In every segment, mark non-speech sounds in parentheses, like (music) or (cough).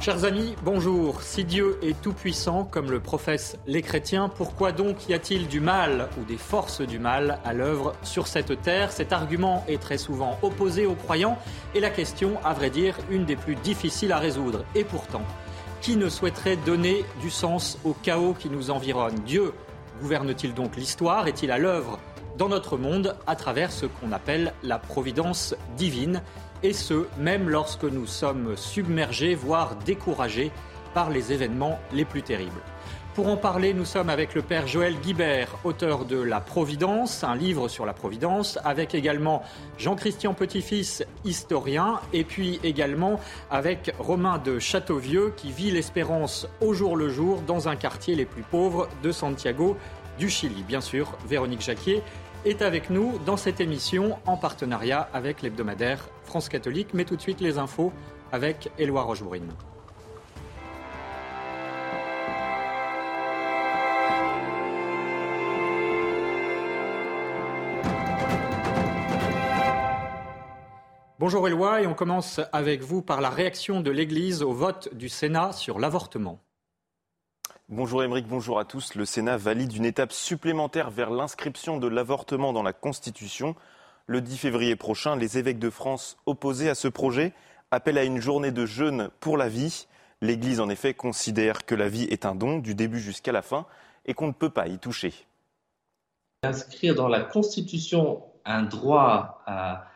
Chers amis, bonjour. Si Dieu est tout-puissant, comme le professent les chrétiens, pourquoi donc y a-t-il du mal ou des forces du mal à l'œuvre sur cette terre? Cet argument est très souvent opposé aux croyants et la question, à vrai dire, une des plus difficiles à résoudre. Et pourtant, qui ne souhaiterait donner du sens au chaos qui nous environne? Dieu gouverne-t-il donc l'histoire? Est-il à l'œuvre dans notre monde à travers ce qu'on appelle la providence divine? Et ce, même lorsque nous sommes submergés, voire découragés par les événements les plus terribles. Pour en parler, nous sommes avec le père Joël Guibert, auteur de La Providence, un livre sur la Providence, avec également Jean-Christian Petit-Fils, historien, et puis également avec Romain de Châteauvieux, qui vit l'espérance au jour le jour dans un quartier les plus pauvres de Santiago du Chili. Bien sûr, Véronique Jacquier est avec nous dans cette émission en partenariat avec l'hebdomadaire France Catholique. Mais tout de suite les infos avec Éloi Rochebrune. Bonjour Éloi et on commence avec vous par la réaction de l'Église au vote du Sénat sur l'avortement. Bonjour Émeric, bonjour à tous. Le Sénat valide une étape supplémentaire vers l'inscription de l'avortement dans la Constitution. Le 10 février prochain, les évêques de France opposés à ce projet appellent à une journée de jeûne pour la vie. L'Église, en effet, considère que la vie est un don du début jusqu'à la fin et qu'on ne peut pas y toucher. Inscrire dans la Constitution un droit à,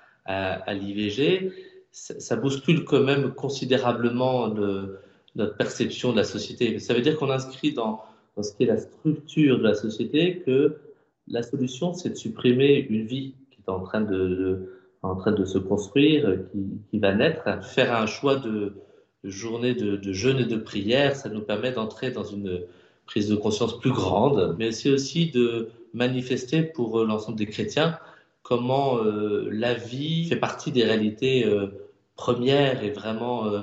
l'IVG, ça, bouscule quand même considérablement le, notre perception de la société. Ça veut dire qu'on inscrit dans, ce qui est la structure de la société que la solution, c'est de supprimer une vie qui est en train de, en train de se construire, qui, va naître. Faire un choix de, journée de, jeûne et de prière, ça nous permet d'entrer dans une prise de conscience plus grande, mais c'est aussi de manifester pour l'ensemble des chrétiens comment euh, la vie fait partie des réalités euh, premières et vraiment euh,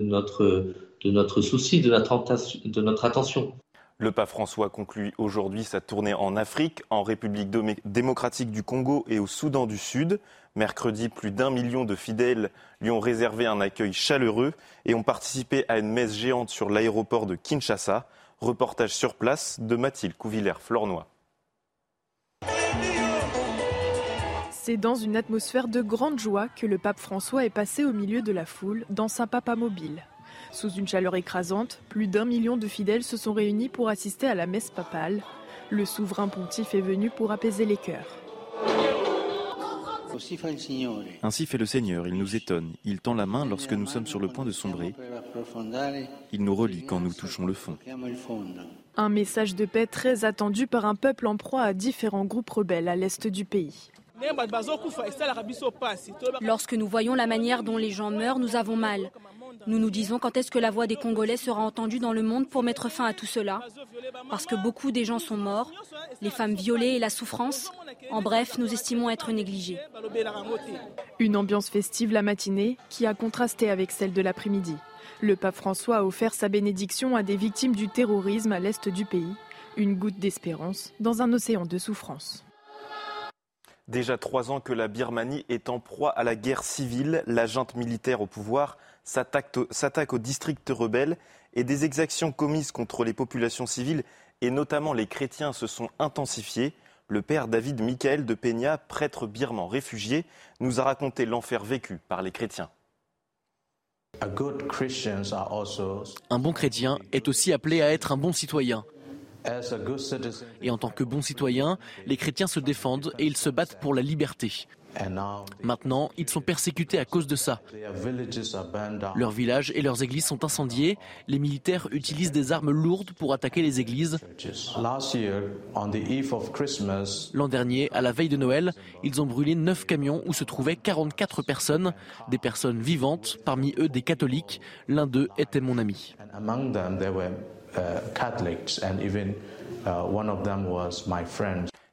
notre, de notre souci, de notre, de notre attention. Le pape François conclut aujourd'hui sa tournée en Afrique, en République démocratique du Congo et au Soudan du Sud. Mercredi, plus d'un million de fidèles lui ont réservé un accueil chaleureux et ont participé à une messe géante sur l'aéroport de Kinshasa. Reportage sur place de Mathilde Couvillère-Flornois. C'est dans une atmosphère de grande joie que le pape François est passé au milieu de la foule dans sa papa mobile. Sous une chaleur écrasante, plus d'un million de fidèles se sont réunis pour assister à la messe papale. Le souverain pontife est venu pour apaiser les cœurs. Ainsi fait le Seigneur, il nous étonne, il tend la main lorsque nous sommes sur le point de sombrer, il nous relie quand nous touchons le fond. Un message de paix très attendu par un peuple en proie à différents groupes rebelles à l'est du pays. Lorsque nous voyons la manière dont les gens meurent, nous avons mal. Nous nous disons quand est-ce que la voix des Congolais sera entendue dans le monde pour mettre fin à tout cela? Parce que beaucoup des gens sont morts, les femmes violées et la souffrance. En bref, nous estimons être négligés. Une ambiance festive la matinée qui a contrasté avec celle de l'après-midi. Le pape François a offert sa bénédiction à des victimes du terrorisme à l'est du pays. Une goutte d'espérance dans un océan de souffrance. Déjà trois ans que la Birmanie est en proie à la guerre civile. La junte militaire au pouvoir s'attaque aux districts rebelles et des exactions commises contre les populations civiles et notamment les chrétiens se sont intensifiées. Le père David Michael de Peña, prêtre birman réfugié, nous a raconté l'enfer vécu par les chrétiens. Un bon chrétien est aussi appelé à être un bon citoyen. Et en tant que bons citoyens, les chrétiens se défendent et ils se battent pour la liberté. Maintenant, ils sont persécutés à cause de ça. Leurs villages et leurs églises sont incendiés. Les militaires utilisent des armes lourdes pour attaquer les églises. L'an dernier, à la veille de Noël, ils ont brûlé neuf camions où se trouvaient 44 personnes, des personnes vivantes, parmi eux des catholiques. L'un d'eux était mon ami.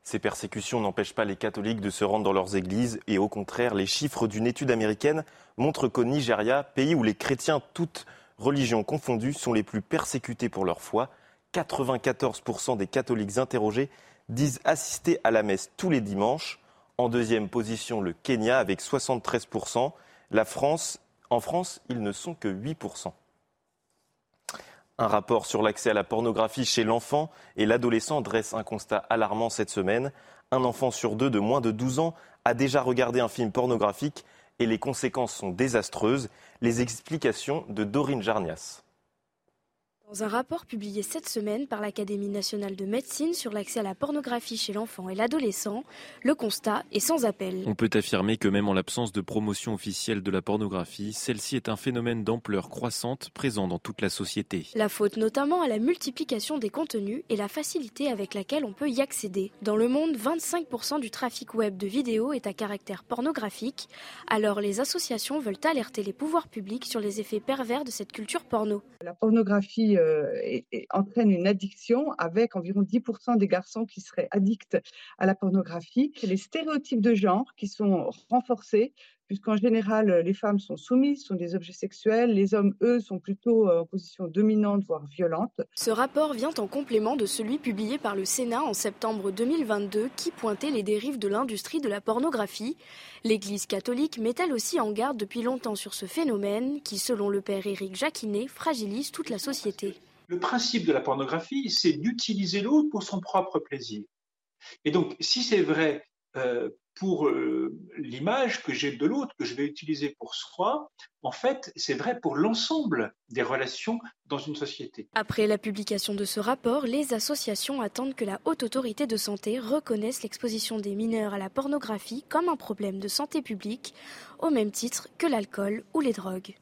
Ces persécutions n'empêchent pas les catholiques de se rendre dans leurs églises et au contraire, les chiffres d'une étude américaine montrent qu'au Nigeria, pays où les chrétiens, toutes religions confondues, sont les plus persécutés pour leur foi, 94% des catholiques interrogés disent assister à la messe tous les dimanches. En deuxième position, le Kenya avec 73%. La France, en France, ils ne sont que 8%. Un rapport sur l'accès à la pornographie chez l'enfant et l'adolescent dresse un constat alarmant cette semaine. Un enfant sur deux de moins de 12 ans a déjà regardé un film pornographique et les conséquences sont désastreuses. Les explications de Dorine Jarnias. Dans un rapport publié cette semaine par l'Académie nationale de médecine sur l'accès à la pornographie chez l'enfant et l'adolescent, le constat est sans appel. On peut affirmer que même en l'absence de promotion officielle de la pornographie, celle-ci est un phénomène d'ampleur croissante présent dans toute la société. La faute notamment à la multiplication des contenus et la facilité avec laquelle on peut y accéder. Dans le monde, 25% du trafic web de vidéos est à caractère pornographique, alors les associations veulent alerter les pouvoirs publics sur les effets pervers de cette culture porno. La pornographie euh, entraîne une addiction avec environ 10% des garçons qui seraient addicts à la pornographie. Les stéréotypes de genre qui sont renforcés puisqu'en général, les femmes sont soumises, sont des objets sexuels, les hommes, eux, sont plutôt euh, en position dominante, voire violente. Ce rapport vient en complément de celui publié par le Sénat en septembre 2022 qui pointait les dérives de l'industrie de la pornographie. L'Église catholique met elle aussi en garde depuis longtemps sur ce phénomène qui, selon le père Éric Jacquinet, fragilise toute la société. Le principe de la pornographie, c'est d'utiliser l'autre pour son propre plaisir. Et donc, si c'est vrai euh, pour euh, l'image que j'ai de l'autre, que je vais utiliser pour soi, en fait, c'est vrai pour l'ensemble des relations dans une société. Après la publication de ce rapport, les associations attendent que la Haute Autorité de Santé reconnaisse l'exposition des mineurs à la pornographie comme un problème de santé publique, au même titre que l'alcool ou les drogues.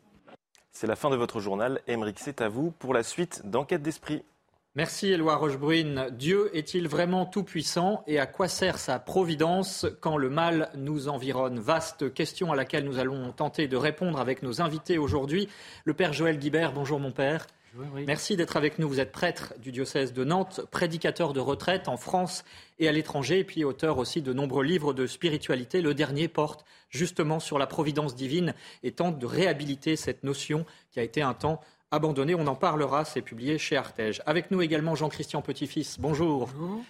C'est la fin de votre journal. Émeric, c'est à vous pour la suite d'Enquête d'Esprit. Merci Éloi Rochebrune. Dieu est-il vraiment tout-puissant et à quoi sert sa providence quand le mal nous environne? Vaste question à laquelle nous allons tenter de répondre avec nos invités aujourd'hui. Le Père Joël Guibert, bonjour mon Père. Merci d'être avec nous. Vous êtes prêtre du diocèse de Nantes, prédicateur de retraite en France et à l'étranger, et puis auteur aussi de nombreux livres de spiritualité. Le dernier porte justement sur la providence divine et tente de réhabiliter cette notion qui a été un temps abandonné. On en parlera, c'est publié chez Artege. Avec nous également Jean-Christian Petit-Fils. Bonjour.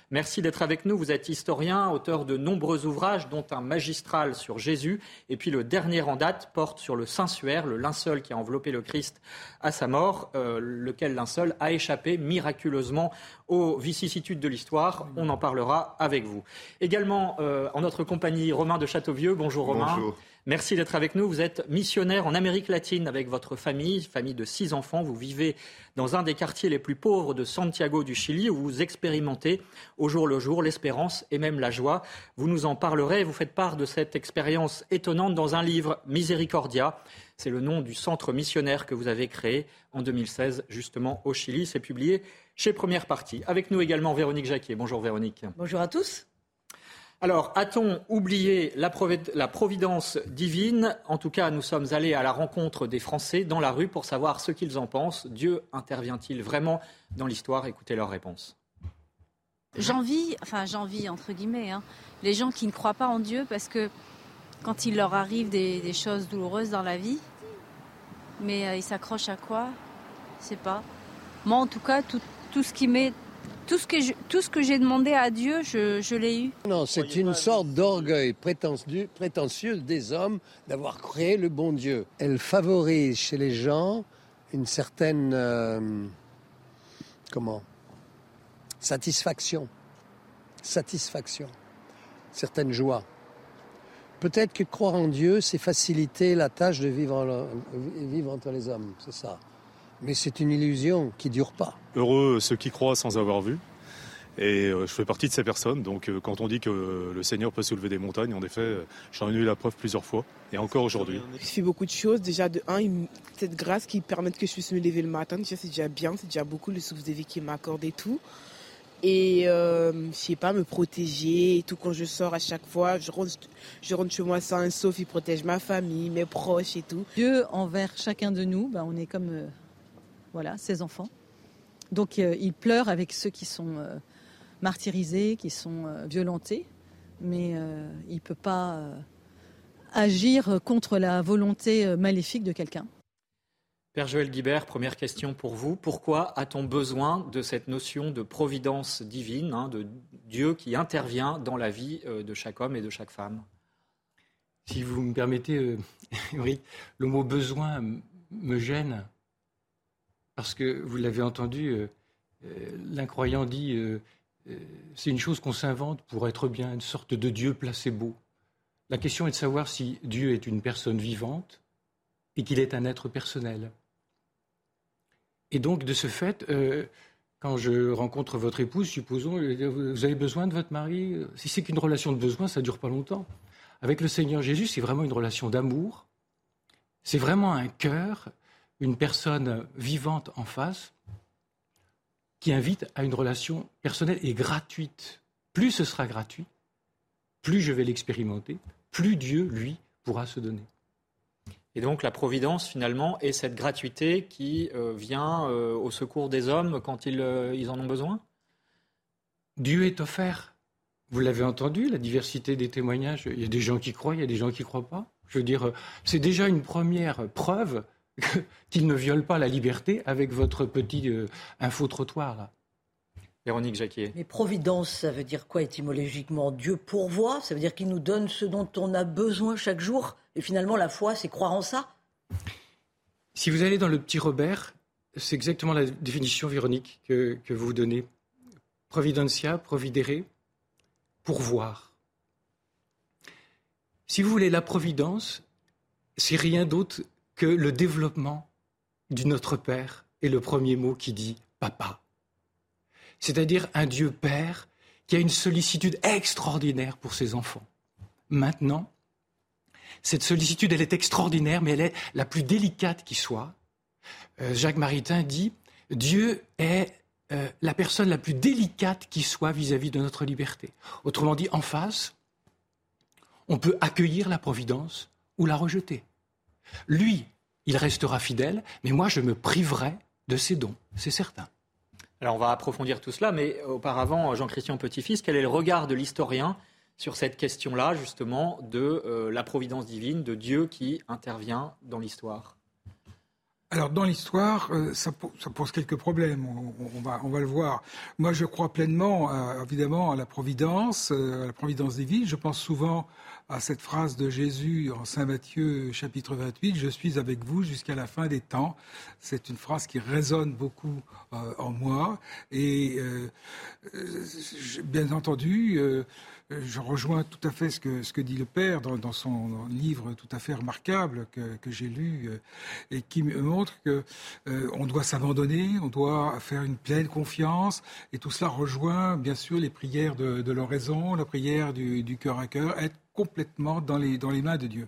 Merci d'être avec nous. Vous êtes historien, auteur de nombreux ouvrages, dont un magistral sur Jésus. Et puis le dernier en date porte sur le Saint-Suaire, le linceul qui a enveloppé le Christ à sa mort, euh, lequel linceul a échappé miraculeusement aux vicissitudes de l'histoire. On en parlera avec vous. Également euh, en notre compagnie, Romain de Châteauvieux. Bonjour Romain. Bonjour. Merci d'être avec nous. Vous êtes missionnaire en Amérique latine avec votre famille, famille de six enfants. Vous vivez dans un des quartiers les plus pauvres de Santiago du Chili où vous expérimentez au jour le jour l'espérance et même la joie. Vous nous en parlerez. Vous faites part de cette expérience étonnante dans un livre, Misericordia. C'est le nom du centre missionnaire que vous avez créé en 2016, justement au Chili. C'est publié chez Première Partie. Avec nous également Véronique Jacquier. Bonjour Véronique. Bonjour à tous. Alors, a-t-on oublié la, providence divine? En tout cas, nous sommes allés à la rencontre des Français dans la rue pour savoir ce qu'ils en pensent. Dieu intervient-il vraiment dans l'histoire? Écoutez leur réponse. J'envie, enfin j'envie entre guillemets, hein, les gens qui ne croient pas en Dieu parce que quand il leur arrive des, choses douloureuses dans la vie, mais euh, ils s'accrochent à quoi? Je sais pas. Moi, en tout cas, tout, tout ce qui m'est tout ce que j'ai demandé à Dieu, je, l'ai eu. Non, c'est une sorte d'orgueil prétentieux, prétentieux des hommes d'avoir créé le bon Dieu. Elle favorise chez les gens une certaine euh, comment? Satisfaction, satisfaction, certaine joie. Peut-être que croire en Dieu, c'est faciliter la tâche de vivre, vivre entre les hommes, c'est ça. Mais c'est une illusion qui dure pas. Heureux ceux qui croient sans avoir vu. Et je fais partie de ces personnes. Donc quand on dit que le Seigneur peut soulever des montagnes, en effet, j'en ai eu la preuve plusieurs fois. Et encore aujourd'hui. Je fais beaucoup de choses. Déjà, de un, cette grâce qui permet que je puisse me lever le matin, déjà c'est déjà bien, c'est déjà beaucoup le souffle de vie qui m'accorde et tout. Et euh, je sais pas me protéger et tout. Quand je sors à chaque fois je rentre, je rentre chez moi sans un sauf. Il protège ma famille mes proches et tout. Dieu envers chacun de nous ben, on est comme euh, voilà ses enfants donc euh, il pleure avec ceux qui sont euh, martyrisés qui sont violentés mais il peut pas agir contre la volonté maléfique de quelqu'un Père Joël Guibert, première question pour vous. Pourquoi a-t-on besoin de cette notion de providence divine, hein, de Dieu qui intervient dans la vie euh, de chaque homme et de chaque femme? Si vous me permettez, euh, (laughs) le mot besoin me gêne. Parce que, vous l'avez entendu, euh, l'incroyant dit c'est une chose qu'on s'invente pour être bien, une sorte de Dieu placebo. La question est de savoir si Dieu est une personne vivante et qu'il est un être personnel. Et donc, de ce fait, euh, quand je rencontre votre épouse, supposons, euh, vous avez besoin de votre mari? Euh, si c'est qu'une relation de besoin, ça ne dure pas longtemps. Avec le Seigneur Jésus, c'est vraiment une relation d'amour. C'est vraiment un cœur, une personne vivante en face, qui invite à une relation personnelle et gratuite. Plus ce sera gratuit, plus je vais l'expérimenter, plus Dieu, lui, pourra se donner. Et donc la providence, finalement, est cette gratuité qui euh, vient euh, au secours des hommes quand ils, euh, ils, en ont besoin? Dieu est offert. Vous l'avez entendu, la diversité des témoignages. Il y a des gens qui croient, il y a des gens qui ne croient pas. Je veux dire, c'est déjà une première preuve (laughs) qu'il ne viole pas la liberté avec votre petit info-trottoir. Là. Véronique Jacquier. Mais providence, ça veut dire quoi étymologiquement? Dieu pourvoit? Ça veut dire qu'il nous donne ce dont on a besoin chaque jour? Et finalement, la foi, c'est croire en ça? Si vous allez dans le petit Robert, c'est exactement la définition, Véronique, que, que vous donnez. Providentia, providere, pourvoir. Si vous voulez, la providence, c'est rien d'autre que le développement du Notre Père et le premier mot qui dit papa c'est-à-dire un Dieu Père qui a une sollicitude extraordinaire pour ses enfants. Maintenant, cette sollicitude, elle est extraordinaire, mais elle est la plus délicate qui soit. Euh, Jacques Maritain dit, Dieu est euh, la personne la plus délicate qui soit vis-à-vis de notre liberté. Autrement dit, en face, on peut accueillir la providence ou la rejeter. Lui, il restera fidèle, mais moi, je me priverai de ses dons, c'est certain. Alors on va approfondir tout cela, mais auparavant, Jean-Christian Petit-Fils, quel est le regard de l'historien sur cette question-là, justement, de euh, la providence divine, de Dieu qui intervient dans l'histoire? Alors dans l'histoire, euh, ça, pose quelques problèmes, on, va, on va le voir. Moi je crois pleinement, euh, évidemment, à la providence, à la providence divine. Je pense souvent à cette phrase de Jésus en Saint Matthieu chapitre 28, Je suis avec vous jusqu'à la fin des temps. C'est une phrase qui résonne beaucoup euh, en moi. Et euh, bien entendu, euh, je rejoins tout à fait ce que, dit le Père dans, son livre tout à fait remarquable que, j'ai lu et qui montre que on doit s'abandonner, on doit faire une pleine confiance et tout cela rejoint bien sûr les prières de, l'oraison, la prière du, cœur à cœur, être complètement dans les mains de Dieu.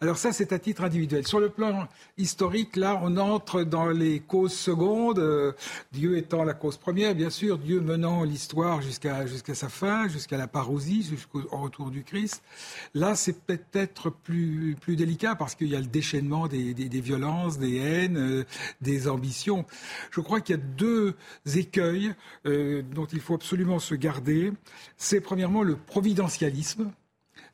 Alors ça, c'est à titre individuel. Sur le plan historique, là, on entre dans les causes secondes, euh, Dieu étant la cause première, bien sûr, Dieu menant l'histoire jusqu'à jusqu'à sa fin, jusqu'à la parousie, jusqu'au retour du Christ. Là, c'est peut-être plus, plus délicat parce qu'il y a le déchaînement des, des, violences, des haines, euh, des ambitions. Je crois qu'il y a deux écueils euh, dont il faut absolument se garder. C'est premièrement le providentialisme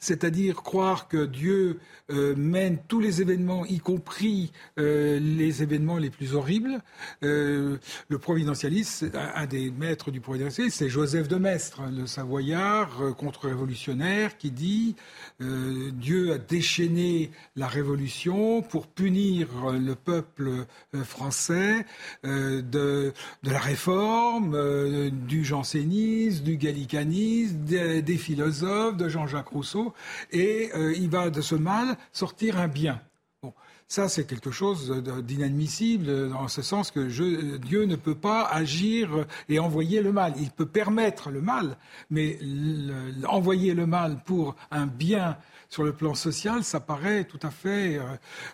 c'est-à-dire croire que Dieu euh, mène tous les événements, y compris euh, les événements les plus horribles. Euh, le providentialisme, un, des maîtres du providentialisme, c'est Joseph de Maistre, le Savoyard contre-révolutionnaire, qui dit Dieu a déchaîné la révolution pour punir le peuple français de, la réforme, du jansénisme, du gallicanisme, des philosophes, de Jean-Jacques Rousseau et euh, il va de ce mal sortir un bien. Ça c'est quelque chose d'inadmissible dans ce sens que je, Dieu ne peut pas agir et envoyer le mal. Il peut permettre le mal, mais envoyer le mal pour un bien sur le plan social, ça paraît tout à fait euh,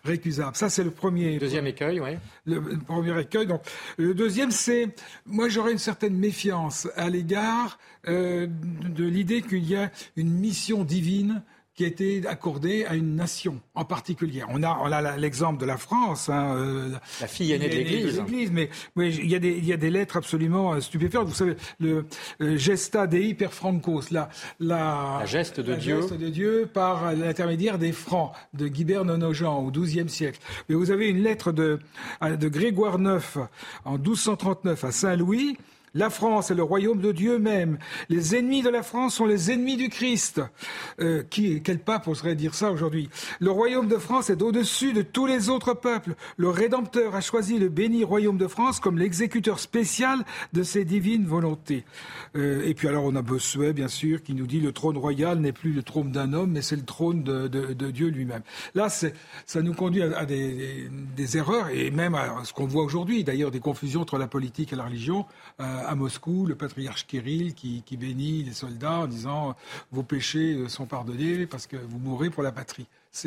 récusable. Ça, c'est le premier. Deuxième écueil, oui. Le, premier écueil. Donc, le deuxième, c'est, moi, j'aurais une certaine méfiance à l'égard euh, de l'idée qu'il y a une mission divine qui a été accordé à une nation en particulier. On a, on a l'exemple de la France. Hein, euh, la fille aînée de l'Église. Mais oui, il, y a des, il y a des lettres absolument euh, stupéfiantes. Vous savez, le euh, Gesta Dei per Francos, la, la, la geste de Dieu. geste de Dieu par l'intermédiaire des Francs de Guibert Nonogent au XIIe siècle. Mais vous avez une lettre de, de Grégoire IX en 1239 à Saint-Louis la France est le royaume de Dieu même. Les ennemis de la France sont les ennemis du Christ. Euh, qui, quel pape oserait dire ça aujourd'hui? Le royaume de France est au-dessus de tous les autres peuples. Le Rédempteur a choisi le béni royaume de France comme l'exécuteur spécial de ses divines volontés. Euh, et puis alors on a Bossuet, bien sûr, qui nous dit le trône royal n'est plus le trône d'un homme, mais c'est le trône de, Dieu lui-même. Là, ça nous conduit à, des, erreurs et même à ce qu'on voit aujourd'hui, d'ailleurs, des confusions entre la politique et la religion. Euh, à Moscou, le patriarche Kirill qui, bénit les soldats en disant vos péchés sont pardonnés parce que vous mourrez pour la patrie.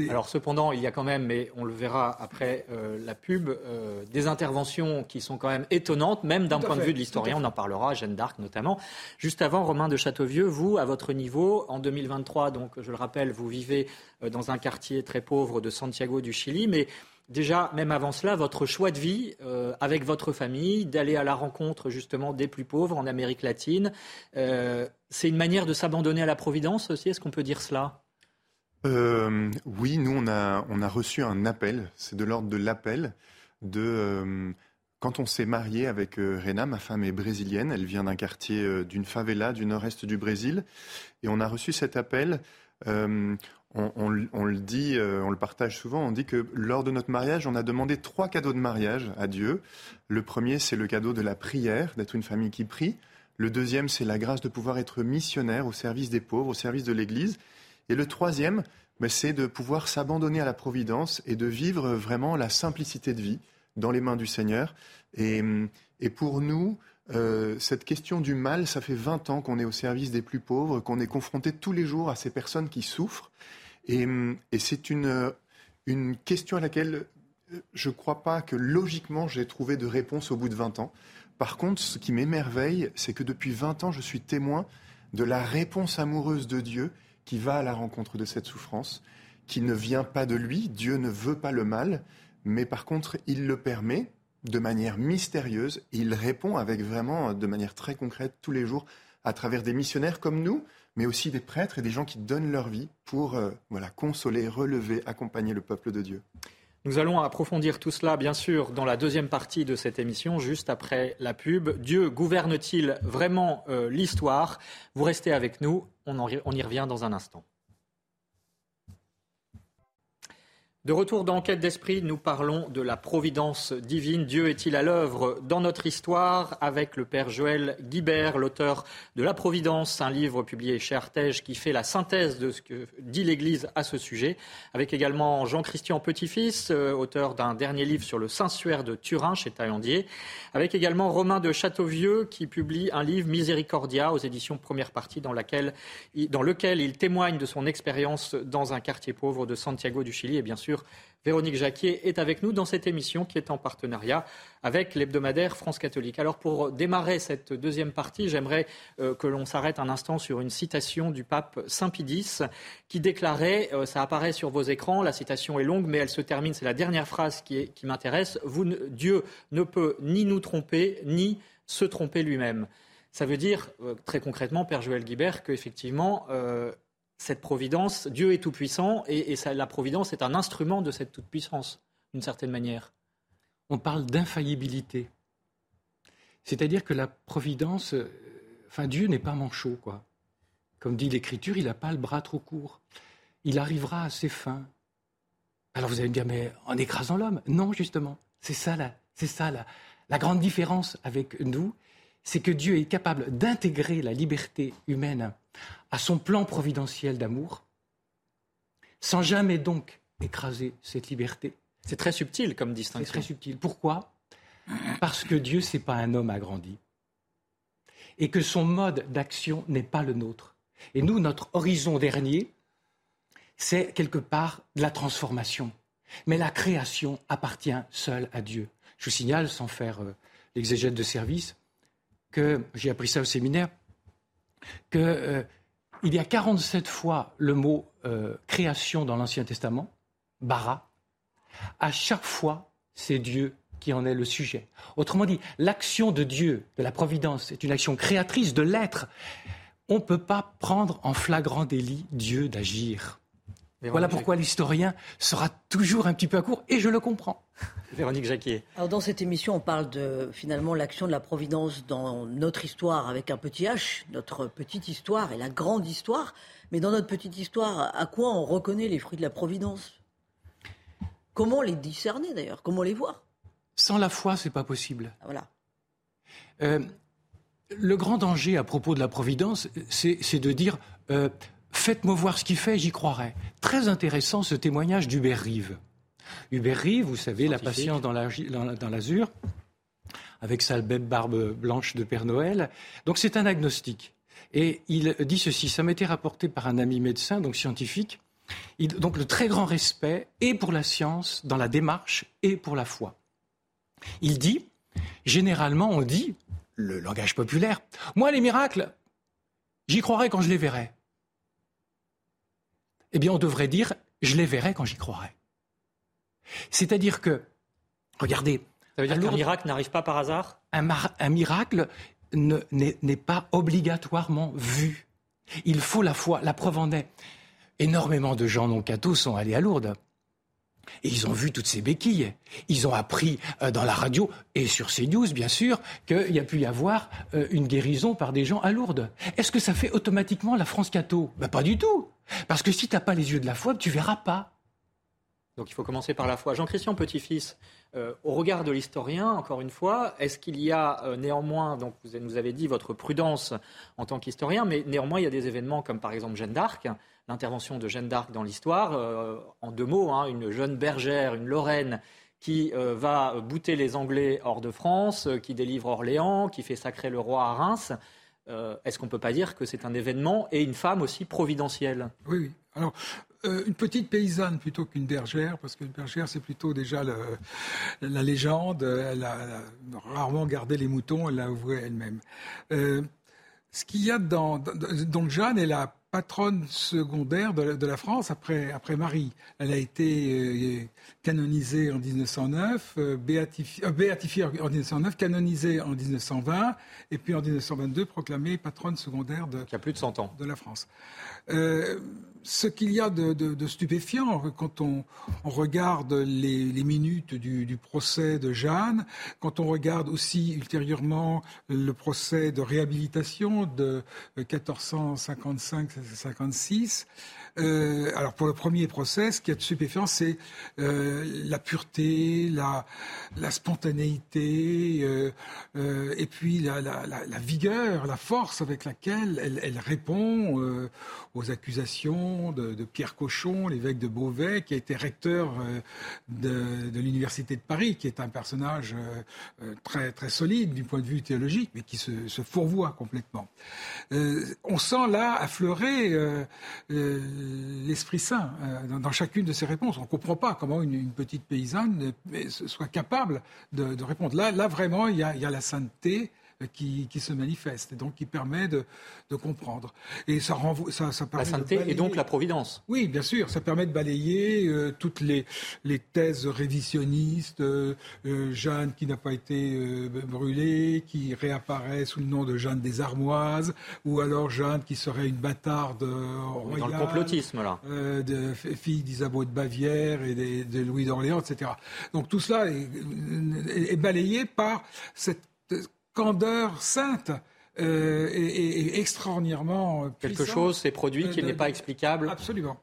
Alors cependant, il y a quand même, mais on le verra après euh, la pub, euh, des interventions qui sont quand même étonnantes, même d'un point de vue de l'historien, on en parlera, Jeanne d'Arc notamment. Juste avant, Romain de Châteauvieux, vous, à votre niveau, en 2023, donc je le rappelle, vous vivez euh, dans un quartier très pauvre de Santiago du Chili, mais déjà, même avant cela, votre choix de vie euh, avec votre famille, d'aller à la rencontre justement des plus pauvres en Amérique latine, euh, c'est une manière de s'abandonner à la Providence aussi, est-ce qu'on peut dire cela? Euh, Oui, nous, on a, on a reçu un appel, c'est de l'ordre de l'appel de... quand on s'est marié avec Rena, ma femme est brésilienne, elle vient d'un quartier d'une favela du nord-est du Brésil, et on a reçu cet appel on, le dit, euh, on le partage souvent, on dit que lors de notre mariage, on a demandé trois cadeaux de mariage à Dieu. Le premier, c'est le cadeau de la prière, d'être une famille qui prie. Le deuxième, c'est la grâce de pouvoir être missionnaire au service des pauvres, au service de l'Église. Et le troisième, ben, c'est de pouvoir s'abandonner à la providence et de vivre vraiment la simplicité de vie dans les mains du Seigneur. Et, pour nous, euh, cette question du mal, ça fait 20 ans qu'on est au service des plus pauvres, qu'on est confronté tous les jours à ces personnes qui souffrent. Et, c'est une, une question à laquelle euh, je ne crois pas que logiquement j'ai trouvé de réponse au bout de 20 ans. Par contre, ce qui m'émerveille, c'est que depuis 20 ans, je suis témoin de la réponse amoureuse de Dieu qui va à la rencontre de cette souffrance, qui ne vient pas de lui. Dieu ne veut pas le mal, mais par contre, il le permet de manière mystérieuse. il répond avec vraiment, de manière très concrète, tous les jours, à travers des missionnaires comme nous, mais aussi des prêtres et des gens qui donnent leur vie pour euh, voilà, consoler, relever, accompagner le peuple de Dieu. Nous allons approfondir tout cela, bien sûr, dans la deuxième partie de cette émission, juste après la pub. Dieu gouverne-t-il vraiment euh, l'histoire? Vous restez avec nous, on y revient dans un instant. De retour dans d'esprit, nous parlons de la providence divine. Dieu est-il à l'œuvre dans notre histoire avec le père Joël Guibert, l'auteur de La Providence, un livre publié chez Artege qui fait la synthèse de ce que dit l'Église à ce sujet, avec également Jean-Christian Petit-Fils, euh, auteur d'un dernier livre sur le Saint-Suaire de Turin chez Taillandier, avec également Romain de Châteauvieux qui publie un livre Miséricordia aux éditions première partie dans, dans lequel il témoigne de son expérience dans un quartier pauvre de Santiago du Chili et bien sûr Véronique Jacquier est avec nous dans cette émission qui est en partenariat avec l'hebdomadaire France Catholique. Alors pour démarrer cette deuxième partie, j'aimerais euh, que l'on s'arrête un instant sur une citation du pape Saint Pidis qui déclarait, euh, ça apparaît sur vos écrans, la citation est longue mais elle se termine, c'est la dernière phrase qui, m'intéresse, Dieu ne peut ni nous tromper ni se tromper lui-même. Ça veut dire euh, très concrètement, Père Joël Guibert, qu'effectivement, cette providence, Dieu est tout-puissant et, la providence est un instrument de cette toute-puissance, d'une certaine manière. On parle d'infaillibilité. C'est-à-dire que la providence, euh, enfin Dieu n'est pas manchot, quoi. Comme dit l'Écriture, il n'a pas le bras trop court. Il arrivera à ses fins. Alors vous allez me dire, mais en écrasant l'homme Non, justement. C'est ça, c'est ça la grande différence avec nous, c'est que Dieu est capable d'intégrer la liberté humaine à son plan providentiel d'amour, sans jamais donc écraser cette liberté. C'est très subtil comme distinction. C'est très subtil. Pourquoi? Parce que Dieu, c'est pas un homme agrandi. Et que son mode d'action n'est pas le nôtre. Et nous, notre horizon dernier, c'est quelque part de la transformation. Mais la création appartient seule à Dieu. Je vous signale, sans faire euh, l'exégète de service, que j'ai appris ça au séminaire, qu'il euh, y a 47 fois le mot euh, création dans l'Ancien Testament, bara. À chaque fois, c'est Dieu qui en est le sujet. Autrement dit, l'action de Dieu, de la providence, est une action créatrice de l'être. On ne peut pas prendre en flagrant délit Dieu d'agir. Voilà pourquoi l'historien sera toujours un petit peu à court, et je le comprends. (laughs) Véronique Jacquier. Alors dans cette émission, on parle de finalement l'action de la Providence dans notre histoire avec un petit H, notre petite histoire et la grande histoire. Mais dans notre petite histoire, à quoi on reconnaît les fruits de la Providence? Comment les discerner d'ailleurs? Comment les voir? Sans la foi, c'est pas possible. Ah, voilà. Euh, le grand danger à propos de la Providence, c'est de dire euh, Faites-moi voir ce qu'il fait, j'y croirai. Très intéressant ce témoignage d'Hubert Rive. Hubert vous savez, la patience dans l'azur, avec sa belle barbe blanche de Père Noël. Donc c'est un agnostique. Et il dit ceci, ça m'était rapporté par un ami médecin, donc scientifique. donc le très grand respect, et pour la science, dans la démarche, et pour la foi. Il dit, généralement on dit, le langage populaire, moi les miracles, j'y croirai quand je les verrai eh bien on devrait dire je les verrai quand j'y croirai. C'est-à-dire que, regardez. Ça veut dire qu'un miracle n'arrive pas par hasard? Un, miracle n'est pas obligatoirement vu. Il faut la foi. La preuve en est. Énormément de gens non cathos sont allés à Lourdes. Et ils ont vu toutes ces béquilles. Ils ont appris euh, dans la radio et sur CNews, bien sûr, qu'il y a pu y avoir euh, une guérison par des gens à Lourdes. Est-ce que ça fait automatiquement la France catho? Ben, Pas du tout. Parce que si tu n'as pas les yeux de la foi, tu verras pas. Donc il faut commencer par la foi. Jean-Christian Petit-Fils, euh, au regard de l'historien, encore une fois, est-ce qu'il y a néanmoins, donc vous nous avez dit votre prudence en tant qu'historien, mais néanmoins il y a des événements comme par exemple Jeanne d'Arc, l'intervention de Jeanne d'Arc dans l'histoire. Euh, en deux mots, hein, une jeune bergère, une Lorraine, qui euh, va bouter les Anglais hors de France, euh, qui délivre Orléans, qui fait sacrer le roi à Reims. Est-ce qu'on ne peut pas dire que c'est un événement et une femme aussi providentielle? Oui, oui. Une petite paysanne plutôt qu'une bergère, parce qu'une bergère, c'est plutôt déjà la légende. Elle a, rarement gardé les moutons, elle l'a ouvré elle-même. ce qu'il y a dans, Donc, Jeanne est la patronne secondaire de la, France après, après Marie. Elle a été euh, canonisée en 1909, euh, béatifiée, euh, béatifiée, en 1909, canonisée en 1920, et puis en 1922 proclamée patronne secondaire de, Qui a plus de 100 ans. de la France. Euh, ce qu'il y a de, stupéfiant quand on, regarde les, minutes du, procès de Jeanne, quand on regarde aussi ultérieurement le procès de réhabilitation de 1455-56, euh, alors pour le premier procès, ce qui est de stupéfiant, c'est euh, la pureté, la, spontanéité, euh, et puis la, vigueur, la force avec laquelle elle, répond aux accusations de, Pierre Cochon, l'évêque de Beauvais, qui a été recteur de, l'université de Paris, qui est un personnage très très solide du point de vue théologique, mais qui se, se fourvoie complètement. on sent là affleurer l'Esprit Saint euh, dans, chacune de ces réponses. On ne comprend pas comment une, petite paysanne soit capable de, répondre. Là, là vraiment, il y a la sainteté qui, se manifeste et donc qui permet de, comprendre. Et ça, renvoie, ça, ça permet La sainteté et donc la providence. Oui, bien sûr, ça permet de balayer euh, toutes les, les thèses révisionnistes, euh, euh, Jeanne qui n'a pas été brûlée, qui réapparaît sous le nom de Jeanne des Armoises, ou alors Jeanne qui serait une bâtarde royale. Dans le complotisme, là. de, fille d'Isabeau de Bavière et de, Louis d'Orléans, etc. Donc tout cela est, est balayé par cette candeur sainte euh, et, extraordinairement Quelque chose s'est produit qui n'est pas explicable Absolument.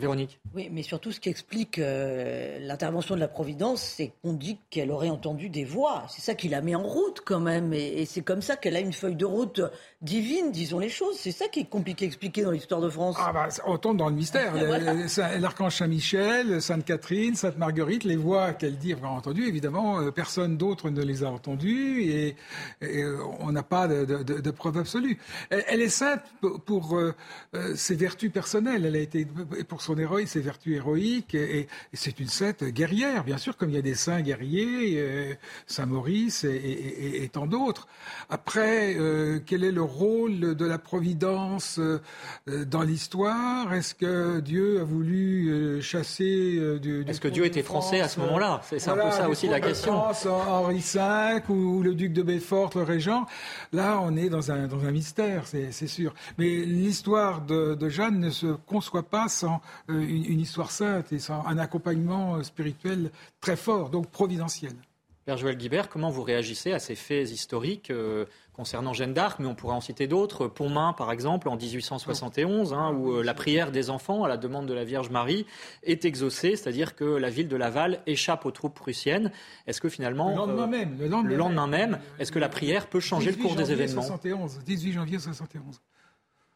Véronique. Oui, mais surtout ce qui explique euh, l'intervention de la Providence, c'est qu'on dit qu'elle aurait entendu des voix. C'est ça qui l'a mis en route quand même. Et, c'est comme ça qu'elle a une feuille de route divine, disons les choses. C'est ça qui est compliqué à expliquer dans l'histoire de France. Ah bah, on tombe dans le mystère. (laughs) L'archange Saint-Michel, Sainte-Catherine, Sainte-Marguerite, les voix qu'elle dit avoir entendues, évidemment, euh, personne d'autre ne les a entendues et, euh, on n'a pas de, de, preuve absolue. Elle, est sainte pour, ses vertus personnelles. Elle a été pour son héroïne, ses vertus héroïques, et, c'est une sainte guerrière, bien sûr, comme il y a des saints guerriers, euh, Saint Maurice et, tant d'autres. Après, euh, quel est le rôle de la Providence euh, dans l'histoire? Est-ce que Dieu a voulu chasser du, Est-ce que Dieu était français à ce moment-là? C'est un peu ça aussi la question. France, Henri V ou, le duc de Beaufort, le régent. Là, on est dans un, dans un mystère, c'est sûr. Mais l'histoire de, de Jeanne ne se conçoit pas sans euh, une, histoire sainte et un accompagnement euh, spirituel très fort, donc providentiel. Père Joël Guibert, comment vous réagissez à ces faits historiques euh, concernant Jeanne d'Arc, mais on pourrait en citer d'autres, Pontmain par exemple en 1871, hein, où la prière des enfants à la demande de la Vierge Marie est exaucée, c'est-à-dire que la ville de Laval échappe aux troupes prussiennes. Est-ce que finalement, le lendemain même, le lendemain, même, est-ce que la prière peut changer le cours des événements? 71, 18 janvier 71.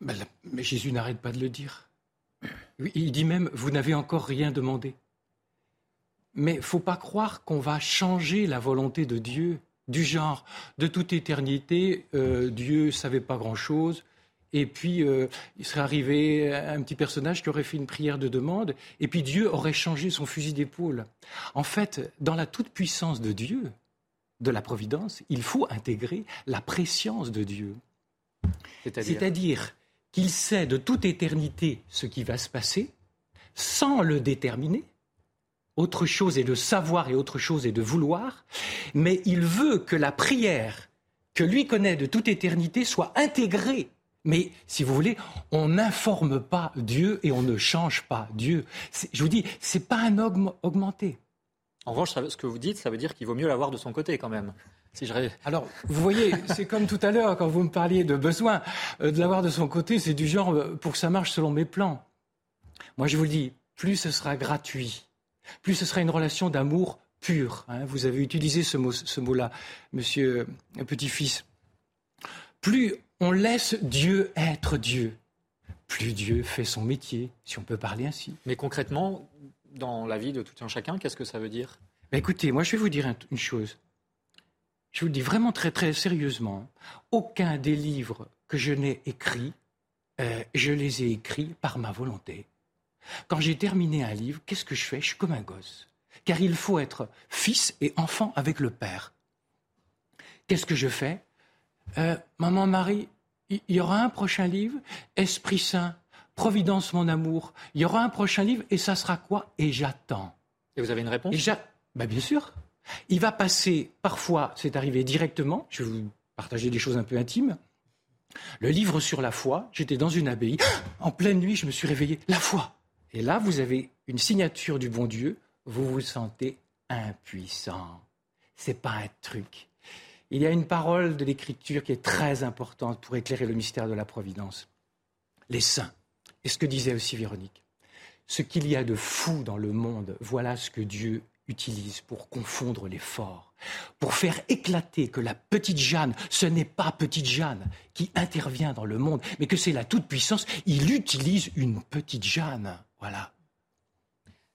mais Jésus n'arrête pas de le dire. Il dit même, vous n'avez encore rien demandé. Mais faut pas croire qu'on va changer la volonté de Dieu, du genre, de toute éternité, euh, Dieu savait pas grand-chose, et puis euh, il serait arrivé un petit personnage qui aurait fait une prière de demande, et puis Dieu aurait changé son fusil d'épaule. En fait, dans la toute-puissance de Dieu, de la providence, il faut intégrer la préscience de Dieu. C'est-à-dire qu'il sait de toute éternité ce qui va se passer, sans le déterminer. Autre chose est de savoir et autre chose est de vouloir, mais il veut que la prière que lui connaît de toute éternité soit intégrée. Mais si vous voulez, on n'informe pas Dieu et on ne change pas Dieu. Je vous dis, c'est pas un augmenté. En revanche, ce que vous dites, ça veut dire qu'il vaut mieux l'avoir de son côté quand même. Alors, vous voyez, c'est comme tout à l'heure quand vous me parliez de besoin euh, de l'avoir de son côté, c'est du genre euh, pour que ça marche selon mes plans. Moi, je vous le dis, plus ce sera gratuit, plus ce sera une relation d'amour pur. Hein. vous avez utilisé ce, mot, ce mot-là, monsieur euh, petit-fils. Plus on laisse Dieu être Dieu, plus Dieu fait son métier, si on peut parler ainsi. Mais concrètement, dans la vie de tout un chacun, qu'est-ce que ça veut dire? Ben Écoutez, moi je vais vous dire une chose je vous le dis vraiment très très sérieusement, aucun des livres que je n'ai écrits, euh, je les ai écrits par ma volonté. Quand j'ai terminé un livre, qu'est-ce que je fais? Je suis comme un gosse. Car il faut être fils et enfant avec le Père. Qu'est-ce que je fais? Euh, Maman Marie, il y, aura un prochain livre, Esprit Saint, Providence mon amour, il y aura un prochain livre? Et ça sera quoi? Et j'attends. Et vous avez une réponse? Ben, Bien sûr. Il va passer, parfois, c'est arrivé directement, je vais vous partager des choses un peu intimes. Le livre sur la foi, j'étais dans une abbaye, (gasps) en pleine nuit, je me suis réveillé, la foi. Et là, vous avez une signature du bon Dieu, vous vous sentez impuissant. C'est pas un truc. Il y a une parole de l'Écriture qui est très importante pour éclairer le mystère de la providence. Les saints. Et ce que disait aussi Véronique. Ce qu'il y a de fou dans le monde, voilà ce que Dieu utilise pour confondre les forts, pour faire éclater que la petite Jeanne, ce n'est pas petite Jeanne qui intervient dans le monde, mais que c'est la toute-puissance. Il utilise une petite Jeanne. Voilà.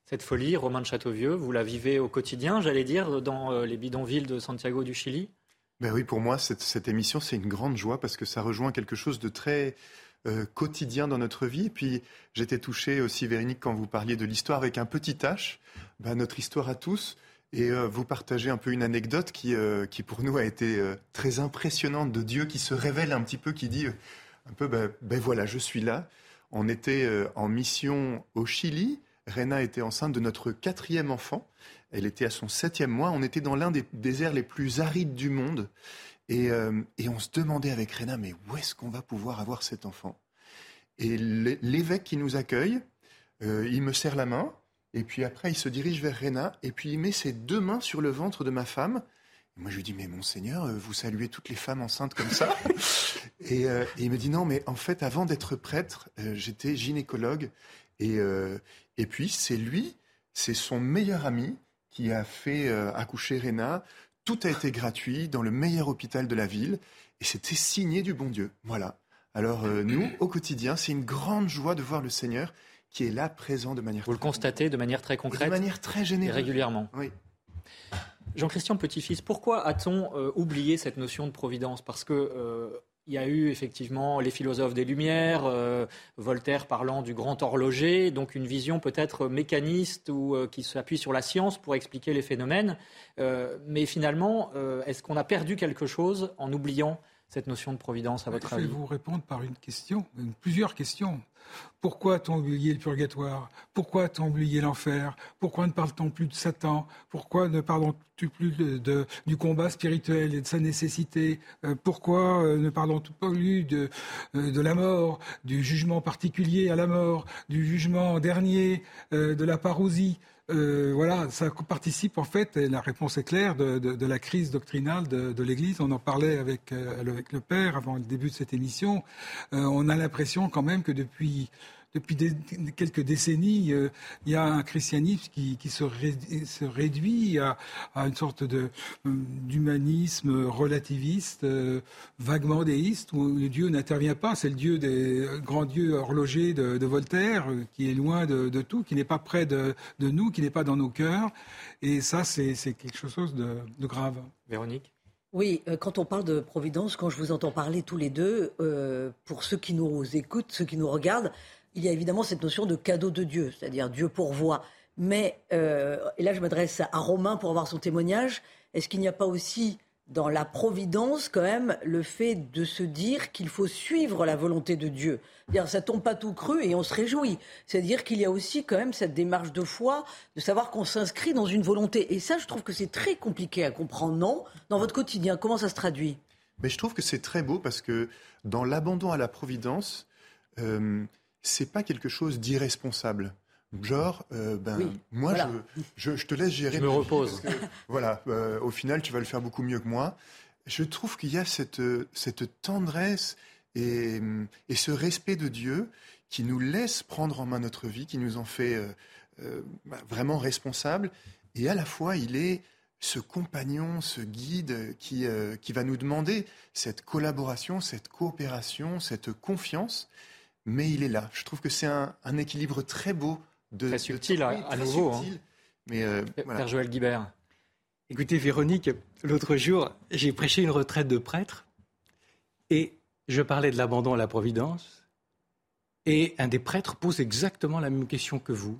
Cette folie, Romain de Châteauvieux, vous la vivez au quotidien, j'allais dire, dans euh, les bidonvilles de Santiago du Chili? Ben oui, pour moi, cette, cette émission, c'est une grande joie parce que ça rejoint quelque chose de très euh, quotidien dans notre vie. Et puis, j'étais touché aussi, Véronique, quand vous parliez de l'histoire avec un petit H, bah, notre histoire à tous. Et euh, vous partagez un peu une anecdote qui, euh, qui pour nous a été très impressionnante de Dieu qui se révèle un petit peu, qui dit un peu, ben, ben voilà, je suis là. On était en mission au Chili. Rena était enceinte de notre quatrième enfant. Elle était à son septième mois. On était dans l'un des déserts les plus arides du monde. Euh, et, on se demandait avec Réna, mais où est-ce qu'on va pouvoir avoir cet enfant? Et l'évêque qui nous accueille, euh, il me serre la main, et puis après il se dirige vers Réna, et puis il met ses deux mains sur le ventre de ma femme. Et moi je lui dis, mais monseigneur, euh, vous saluez toutes les femmes enceintes comme ça (laughs) et, il me dit, non, mais en fait, avant d'être prêtre, j'étais gynécologue, Et, et puis, c'est lui, c'est son meilleur ami qui a fait accoucher Réna. Tout a été gratuit dans le meilleur hôpital de la ville et c'était signé du bon Dieu. Voilà. Alors nous, au quotidien, c'est une grande joie de voir le Seigneur qui est là, présent de manière. Vous le constatez de manière très concrète. de manière très généreuse. Et régulièrement. Oui. Jean-Christian Petit-Fils, pourquoi a-t-on euh, oublié cette notion de providence? Parce que euh, il y a eu effectivement les philosophes des Lumières, euh, Voltaire parlant du grand horloger, donc une vision peut-être mécaniste ou qui s'appuie sur la science pour expliquer les phénomènes. mais finalement, est-ce qu'on a perdu quelque chose en oubliant cette notion de providence à votre avis Je vais vous répondre par une question, plusieurs questions. Pourquoi a-t-on oublié le purgatoire? Pourquoi a-t-on oublié l'enfer? Pourquoi ne parle-t-on plus de Satan? Pourquoi ne parlons plus de, du combat spirituel et de sa nécessité? Euh, Pourquoi euh, ne parlons plus de, euh, de la mort, du jugement particulier à la mort, du jugement dernier, de la parousie? Euh, voilà, ça participe en fait, et la réponse est claire, de, la crise doctrinale de, l'Église. On en parlait avec, euh, le Père avant le début de cette émission. Euh, on a l'impression quand même que depuis depuis quelques décennies, euh, il y a un christianisme qui, se, réduit à, une sorte de, euh, d'humanisme relativiste, euh, vaguement déiste, où le Dieu n'intervient pas. C'est le Dieu des grands dieux horlogers de, Voltaire, qui est loin de, tout, qui n'est pas près de, nous, qui n'est pas dans nos cœurs. Et ça, c'est, quelque chose de, grave. Véronique? Oui, quand on parle de Providence, quand je vous entends parler tous les deux, pour ceux qui nous écoutent, ceux qui nous regardent, il y a évidemment cette notion de cadeau de Dieu, c'est-à-dire Dieu pourvoit. Mais, euh, et là je m'adresse à Romain pour avoir son témoignage, est-ce qu'il n'y a pas aussi dans la providence quand même le fait de se dire qu'il faut suivre la volonté de Dieu? Dire ça tombe pas tout cru et on se réjouit. C'est-à-dire qu'il y a aussi quand même cette démarche de foi, de savoir qu'on s'inscrit dans une volonté. Et ça, je trouve que c'est très compliqué à comprendre, non? Dans votre quotidien, comment ça se traduit? Mais je trouve que c'est très beau parce que dans l'abandon à la providence, euh, c'est pas quelque chose d'irresponsable. Genre, euh, ben, moi, je, te laisse gérer. Je me repose. voilà, euh, au final, tu vas le faire beaucoup mieux que moi. Je trouve qu'il y a cette, cette tendresse et, et, ce respect de Dieu qui nous laisse prendre en main notre vie, qui nous en fait euh, ben, vraiment responsables. Et à la fois, il est ce compagnon, ce guide qui, qui va nous demander cette collaboration, cette coopération, cette confiance mais il est là. Je trouve que c'est un, équilibre très beau. De, très subtil, à, nouveau. Hein. Mais euh, Père Joël Guibert. Écoutez, Véronique, l'autre jour, j'ai prêché une retraite de prêtre et je parlais de l'abandon à la providence. Et un des prêtres pose exactement la même question que vous.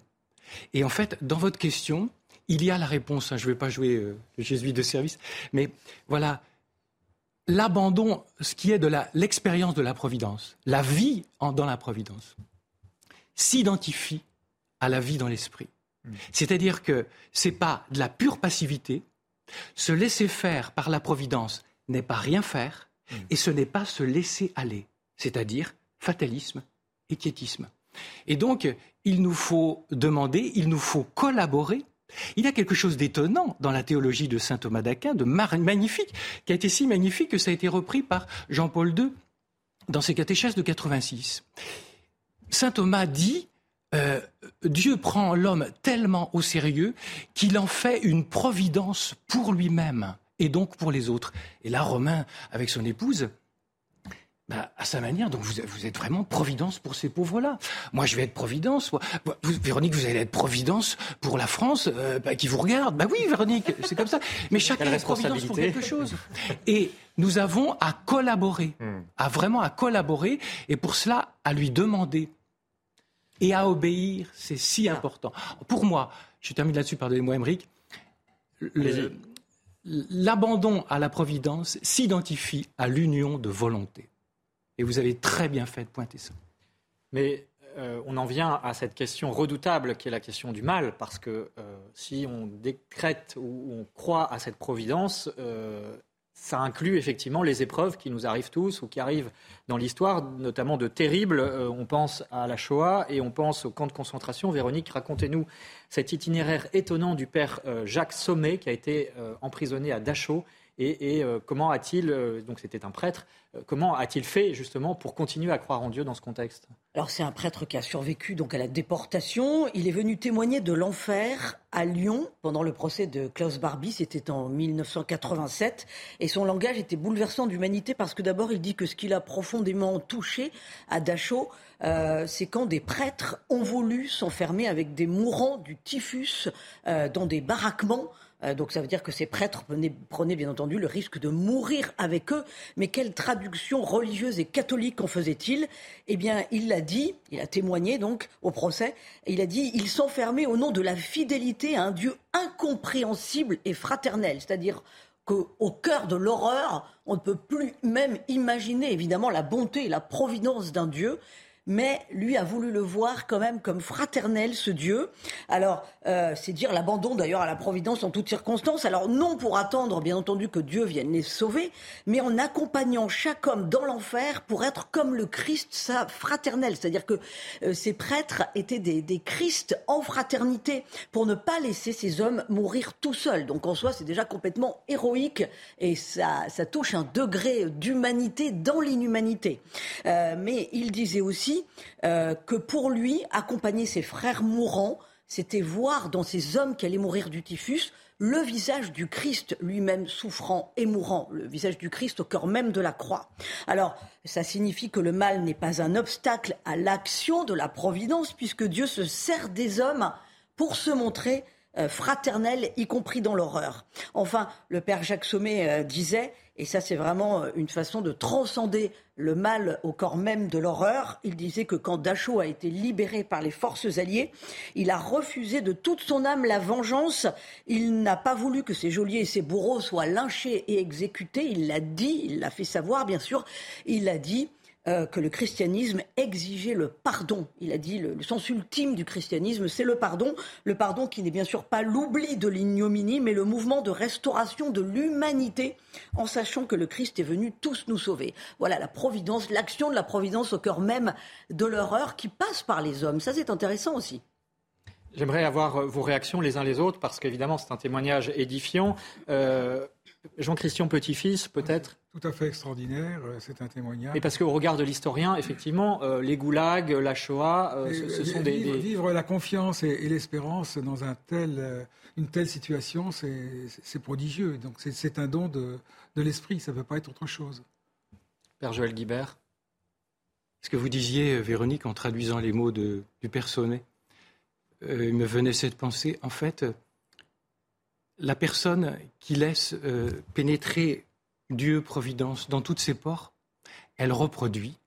Et en fait, dans votre question, il y a la réponse. Hein. je ne vais pas jouer euh, le jésuite de service, mais voilà, l'abandon, ce qui est de l'expérience de la providence, la vie dans la providence, s'identifie à la vie dans l'esprit. Hmm. C'est-à-dire que ce n'est pas de la pure passivité. Se laisser faire par la providence n'est pas rien faire, hmm. et ce n'est pas se laisser aller, c'est-à-dire fatalisme et quiétisme. Et donc, il nous faut demander, il nous faut collaborer il y a quelque chose d'étonnant dans la théologie de saint Thomas d'Aquin, de magnifique, qui a été si magnifique que ça a été repris par Jean-Paul II dans ses catéchèses de 86. Saint Thomas dit euh, Dieu prend l'homme tellement au sérieux qu'il en fait une providence pour lui-même et donc pour les autres. Et là, Romain, avec son épouse, bah, à sa manière. Donc vous, vous, êtes vraiment providence pour ces pauvres-là. Moi, je vais être providence. Véronique, vous allez être providence pour la France euh, bah, qui vous regarde. Bah oui, Véronique, (laughs) c'est comme ça. Mais chacun est providence pour quelque chose. Et nous avons à collaborer, hmm. à vraiment à collaborer, et pour cela, à lui demander et à obéir, c'est si important. Pour moi, je termine là-dessus, pardonnez-moi, Émeric, l'abandon à la providence s'identifie à l'union de volonté. Et vous avez très bien fait de pointer ça. Mais euh, on en vient à cette question redoutable qui est la question du mal, parce que euh, si on décrète ou on croit à cette providence, euh, ça inclut effectivement les épreuves qui nous arrivent tous ou qui arrivent dans l'histoire, notamment de terribles. on pense à la Shoah et on pense au camp de concentration. Véronique, racontez-nous cet itinéraire étonnant du père Jacques Sommet qui a été emprisonné à Dachau Et, euh, comment a-t-il, euh, donc c'était un prêtre, euh, comment a-t-il fait justement pour continuer à croire en Dieu dans ce contexte? Alors c'est un prêtre qui a survécu donc à la déportation. Il est venu témoigner de l'enfer à Lyon pendant le procès de Klaus Barbie, c'était en 1987. Et son langage était bouleversant d'humanité parce que d'abord il dit que ce qu'il a profondément touché à Dachau, c'est quand des prêtres ont voulu s'enfermer avec des mourants du typhus dans des baraquements. Euh, donc ça veut dire que ces prêtres prenaient, bien entendu le risque de mourir avec eux. Mais quelle traduction religieuse et catholique en faisait-il Eh bien, il l'a dit, il a témoigné donc au procès, il a dit, il s'enfermait au nom de la fidélité à un Dieu incompréhensible et fraternel, c'est-à-dire qu'au cœur de l'horreur, on ne peut plus même imaginer évidemment la bonté et la providence d'un Dieu mais lui a voulu le voir quand même comme fraternel, ce Dieu. Alors, euh, c'est dire l'abandon d'ailleurs à la Providence en toutes circonstances. Alors, non pour attendre, bien entendu, que Dieu vienne les sauver, mais en accompagnant chaque homme dans l'enfer pour être comme le Christ, sa fraternel. C'est-à-dire que euh, ces prêtres étaient des, des Christ en fraternité pour ne pas laisser ces hommes mourir tout seuls. Donc, en soi, c'est déjà complètement héroïque et ça, ça touche un degré d'humanité dans l'inhumanité. Euh, mais il disait aussi euh, que pour lui, accompagner ses frères mourants, c'était voir dans ces hommes qui allaient mourir du typhus le visage du Christ lui-même souffrant et mourant, le visage du Christ au cœur même de la croix. Alors, ça signifie que le mal n'est pas un obstacle à l'action de la providence, puisque Dieu se sert des hommes pour se montrer euh, fraternel, y compris dans l'horreur. Enfin, le père Jacques Sommet euh, disait, et ça c'est vraiment euh, une façon de transcender le mal au corps même de l'horreur, il disait que quand Dachau a été libéré par les forces alliées, il a refusé de toute son âme la vengeance, il n'a pas voulu que ses geôliers et ses bourreaux soient lynchés et exécutés, il l'a dit, il l'a fait savoir bien sûr, il a dit euh, que le christianisme exigeait le pardon. Il a dit le, le sens ultime du christianisme, c'est le pardon. Le pardon qui n'est bien sûr pas l'oubli de l'ignominie, mais le mouvement de restauration de l'humanité, en sachant que le Christ est venu tous nous sauver. Voilà la providence, l'action de la providence au cœur même de l'horreur qui passe par les hommes. Ça, c'est intéressant aussi. J'aimerais avoir euh, vos réactions les uns les autres, parce qu'évidemment, c'est un témoignage édifiant. Euh, Jean-Christian Petit-Fils, peut-être Tout à fait extraordinaire, euh, c'est un témoignage. Et parce qu'au regard de l'historien, effectivement, les goulags, la Shoah, ce, sont des, Vivre la confiance et, l'espérance dans un tel, une telle situation, c'est prodigieux. Donc c'est un don de, l'esprit, ça ne peut pas être autre chose. Père Joël Guibert Ce que vous disiez, Véronique, en traduisant les mots de, du Père Sonnet, euh, il me venait cette pensée, en fait, la personne qui laisse euh, pénétrer Dieu, Providence, dans toutes ses pores, elle reproduit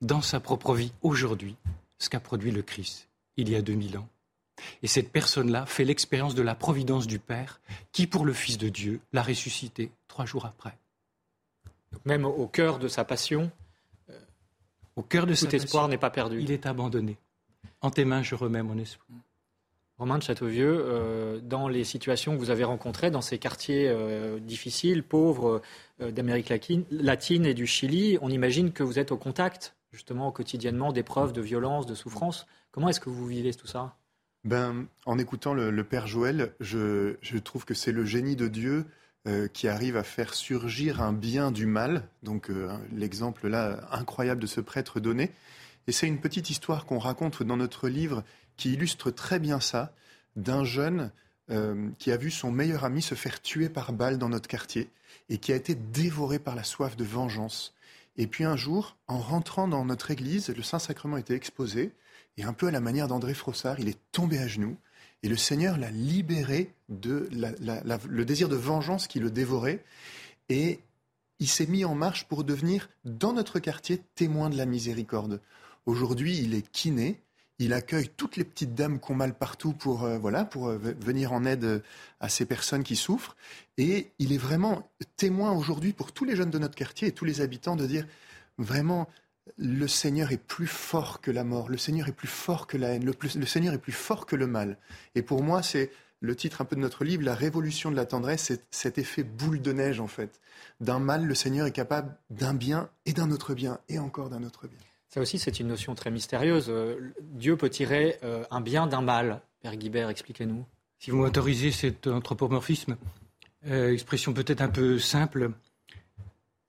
dans sa propre vie, aujourd'hui, ce qu'a produit le Christ, il y a 2000 ans. Et cette personne-là fait l'expérience de la providence du Père, qui, pour le Fils de Dieu, l'a ressuscité trois jours après. même au cœur de sa passion, au cœur de cet espoir n'est pas perdu. Il est abandonné. En tes mains, je remets mon espoir. Romain de Châteauvieux, euh, dans les situations que vous avez rencontrées, dans ces quartiers euh, difficiles, pauvres euh, d'Amérique latine et du Chili, on imagine que vous êtes au contact, justement, quotidiennement, d'épreuves, de violences, de souffrances. Comment est-ce que vous vivez tout ça? Ben, En écoutant le, Père Joël, je trouve que c'est le génie de Dieu qui arrive à faire surgir un bien du mal. Donc l'exemple là incroyable de ce prêtre donné. Et c'est une petite histoire qu'on raconte dans notre livre qui illustre très bien ça, d'un jeune euh, qui a vu son meilleur ami se faire tuer par balle dans notre quartier et qui a été dévoré par la soif de vengeance. Et puis un jour, en rentrant dans notre église, le Saint-Sacrement était exposé, et un peu à la manière d'André Frossard, il est tombé à genoux, et le Seigneur l'a libéré de le désir de vengeance qui le dévorait, et il s'est mis en marche pour devenir, dans notre quartier, témoin de la miséricorde. Aujourd'hui, il est kiné, il accueille toutes les petites dames qu'on mal partout pour, euh, euh, venir en aide euh, à ces personnes qui souffrent. Et il est vraiment témoin aujourd'hui pour tous les jeunes de notre quartier et tous les habitants de dire vraiment le Seigneur est plus fort que la mort, le Seigneur est plus fort que la haine, le, le Seigneur est plus fort que le mal. Et pour moi, c'est le titre un peu de notre livre, La révolution de la tendresse, c'est cet effet boule de neige en fait. D'un mal, le Seigneur est capable d'un bien et d'un autre bien et encore d'un autre bien. Ça aussi, c'est une notion très mystérieuse. Euh, Dieu peut tirer euh, un bien d'un mal. Père Guibert, expliquez-nous. Si vous m'autorisez cet anthropomorphisme, euh, expression peut-être un peu simple,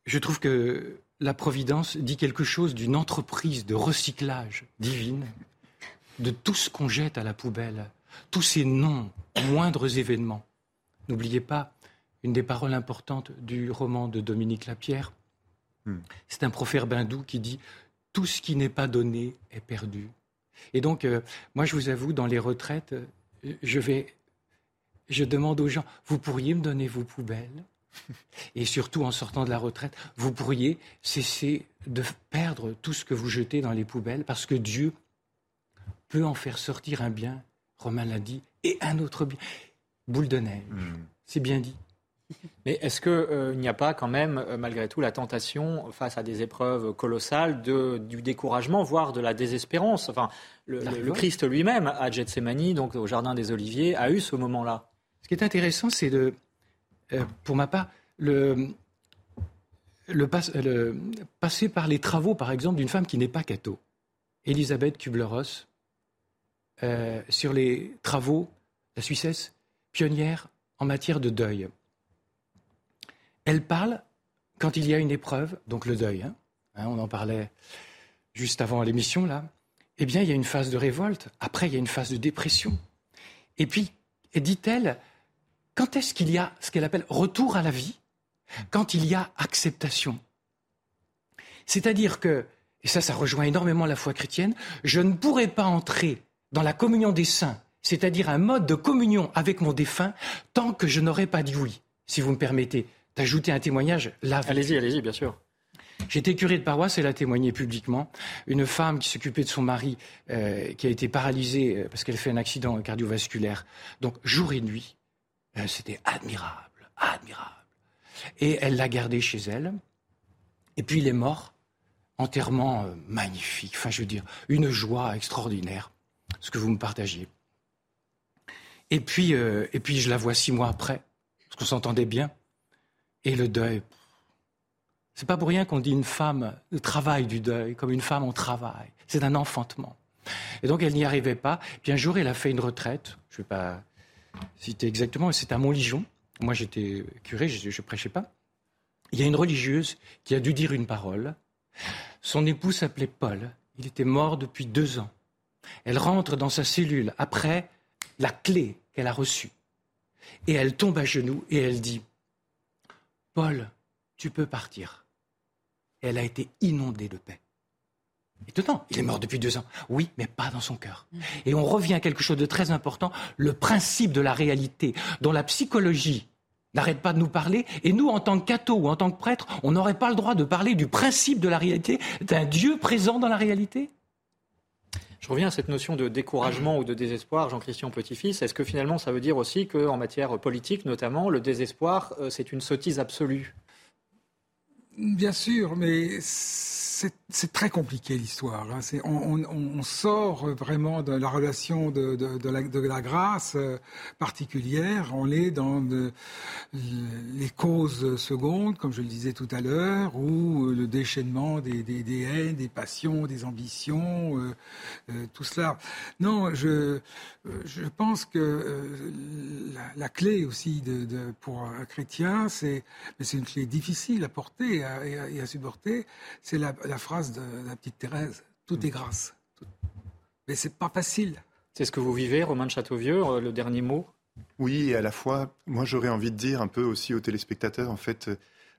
je trouve que la Providence dit quelque chose d'une entreprise de recyclage divine de tout ce qu'on jette à la poubelle, tous ces noms, moindres événements. N'oubliez pas une des paroles importantes du roman de Dominique Lapierre. Hmm. C'est un proverbe hindou qui dit Tout ce qui n'est pas donné est perdu. Et donc, euh, moi, je vous avoue, dans les retraites, euh, je vais. Je demande aux gens Vous pourriez me donner vos poubelles? Et surtout, en sortant de la retraite, vous pourriez cesser de perdre tout ce que vous jetez dans les poubelles parce que Dieu peut en faire sortir un bien, Romain l'a dit, et un autre bien. Boule de neige, hmm. c'est bien dit. Mais est-ce qu'il euh, n'y a pas quand même, euh, malgré tout, la tentation, face à des épreuves colossales, de, du découragement, voire de la désespérance? Enfin, le, Christ lui-même, à Gethsemane, donc au Jardin des Oliviers, a eu ce moment-là. Ce qui est intéressant, c'est de, euh, pour ma part, le, le, passer par les travaux, par exemple, d'une femme qui n'est pas catho, Elisabeth Kubler-Ross, euh, sur les travaux, la Suissesse, pionnière en matière de deuil. Elle parle, quand il y a une épreuve, donc le deuil, hein, hein, on en parlait juste avant l'émission, là, eh bien, il y a une phase de révolte, après, il y a une phase de dépression. Et puis, dit-elle, quand est-ce qu'il y a ce qu'elle appelle retour à la vie? Quand il y a acceptation. C'est-à-dire que, et ça, ça rejoint énormément la foi chrétienne, je ne pourrais pas entrer dans la communion des saints, c'est-à-dire un mode de communion avec mon défunt, tant que je n'aurais pas dit oui. Si vous me permettez d'ajouter un témoignage là. Allez-y, allez-y, bien sûr. J'étais curé de paroisse, elle a témoigné publiquement. Une femme qui s'occupait de son mari, euh, qui a été paralysée euh, parce qu'elle fait un accident cardiovasculaire. Donc jour et nuit, euh, c'était admirable, admirable. Et elle l'a gardé chez elle. Et puis il est mort, enterrement magnifique. Enfin, je veux dire, une joie extraordinaire ce que vous me partagiez. Et puis, et puis je la vois six mois après, parce qu'on s'entendait bien. Et le deuil, c'est pas pour rien qu'on dit une femme, le travail du deuil, comme une femme en travail. C'est un enfantement. Et donc elle n'y arrivait pas. Puis un jour, elle a fait une retraite. Je ne vais pas citer exactement, c'est à Montligeon. Moi, j'étais curé, je ne prêchais pas. Il y a une religieuse qui a dû dire une parole. Son époux s'appelait Paul. Il était mort depuis deux ans. Elle rentre dans sa cellule après la clé qu'elle a reçue. Et elle tombe à genoux et elle dit Paul, tu peux partir. Et elle a été inondée de paix. Étonnant, il est mort depuis deux ans. Oui, mais pas dans son cœur. Et on revient à quelque chose de très important, le principe de la réalité, dont la psychologie n'arrête pas de nous parler. Et nous, en tant que cathos ou en tant que prêtres, on n'aurait pas le droit de parler du principe de la réalité, d'un Dieu présent dans la réalité? Je reviens à cette notion de découragement ou de désespoir, Jean-Christian Petit-Fils. Est-ce que finalement ça veut dire aussi qu'en matière politique, notamment, le désespoir, euh, c'est une sottise absolue? Bien sûr, mais c'est très compliqué l'histoire. Hein. On, sort vraiment de la relation de, la, grâce euh, particulière. On est dans les causes secondes, comme je le disais tout à l'heure, ou le déchaînement des, haines, des passions, des ambitions, euh, euh, tout cela. Non, je, pense que la, la, clé aussi pour un chrétien, c'est une clé difficile à porter et à, et à supporter, c'est la la phrase de la petite Thérèse, tout est grâce. Mais c'est pas facile. C'est ce que vous vivez, Romain de Châteauvieux, euh, le dernier mot? Oui, et à la fois, moi j'aurais envie de dire un peu aussi aux téléspectateurs, en fait,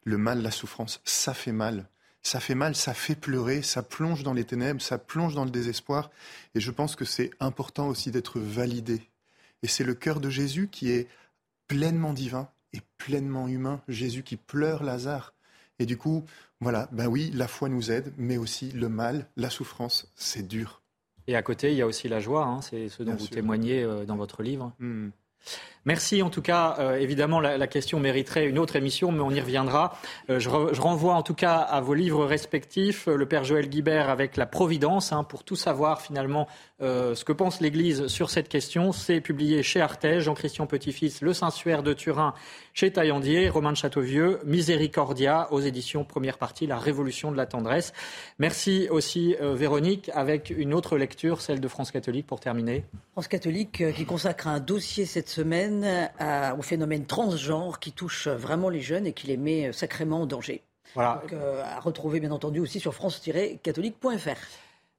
le mal, la souffrance, ça fait mal. Ça fait mal, ça fait pleurer, ça plonge dans les ténèbres, ça plonge dans le désespoir. Et je pense que c'est important aussi d'être validé. Et c'est le cœur de Jésus qui est pleinement divin et pleinement humain. Jésus qui pleure Lazare. Et du coup, voilà, ben oui, la foi nous aide, mais aussi le mal, la souffrance, c'est dur. Et à côté, il y a aussi la joie, hein, c'est ce dont vous témoignez euh, dans votre livre. Hmm. Merci en tout cas. Euh, évidemment, la, question mériterait une autre émission, mais on y reviendra. Euh, je, renvoie en tout cas à vos livres respectifs, le Père Joël Guibert avec La Providence, hein, pour tout savoir finalement euh, ce que pense l'Église sur cette question. C'est publié chez Artege, Jean-Christian Petit-Fils, Le Saint-Suaire de Turin chez Taillandier, Romain de Châteauvieux, Miséricordia aux éditions première partie, La Révolution de la tendresse. Merci aussi Véronique avec une autre lecture, celle de France catholique pour terminer. France catholique qui consacre un dossier cette semaine phénomène, au phénomène transgenre qui touche vraiment les jeunes et qui les met sacrément en danger. Voilà. à retrouver bien entendu aussi sur france-catholique.fr.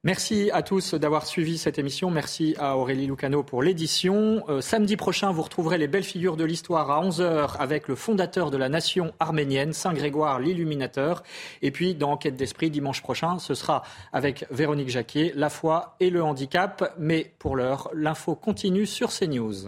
Merci à tous d'avoir suivi cette émission. Merci à Aurélie Lucano pour l'édition. Euh, samedi prochain, vous retrouverez les belles figures de l'histoire à 11h avec le fondateur de la nation arménienne, Saint Grégoire l'Illuminateur. Et puis, dans Enquête d'Esprit, dimanche prochain, ce sera avec Véronique Jacquier, la foi et le handicap. Mais pour l'heure, l'info continue sur CNews.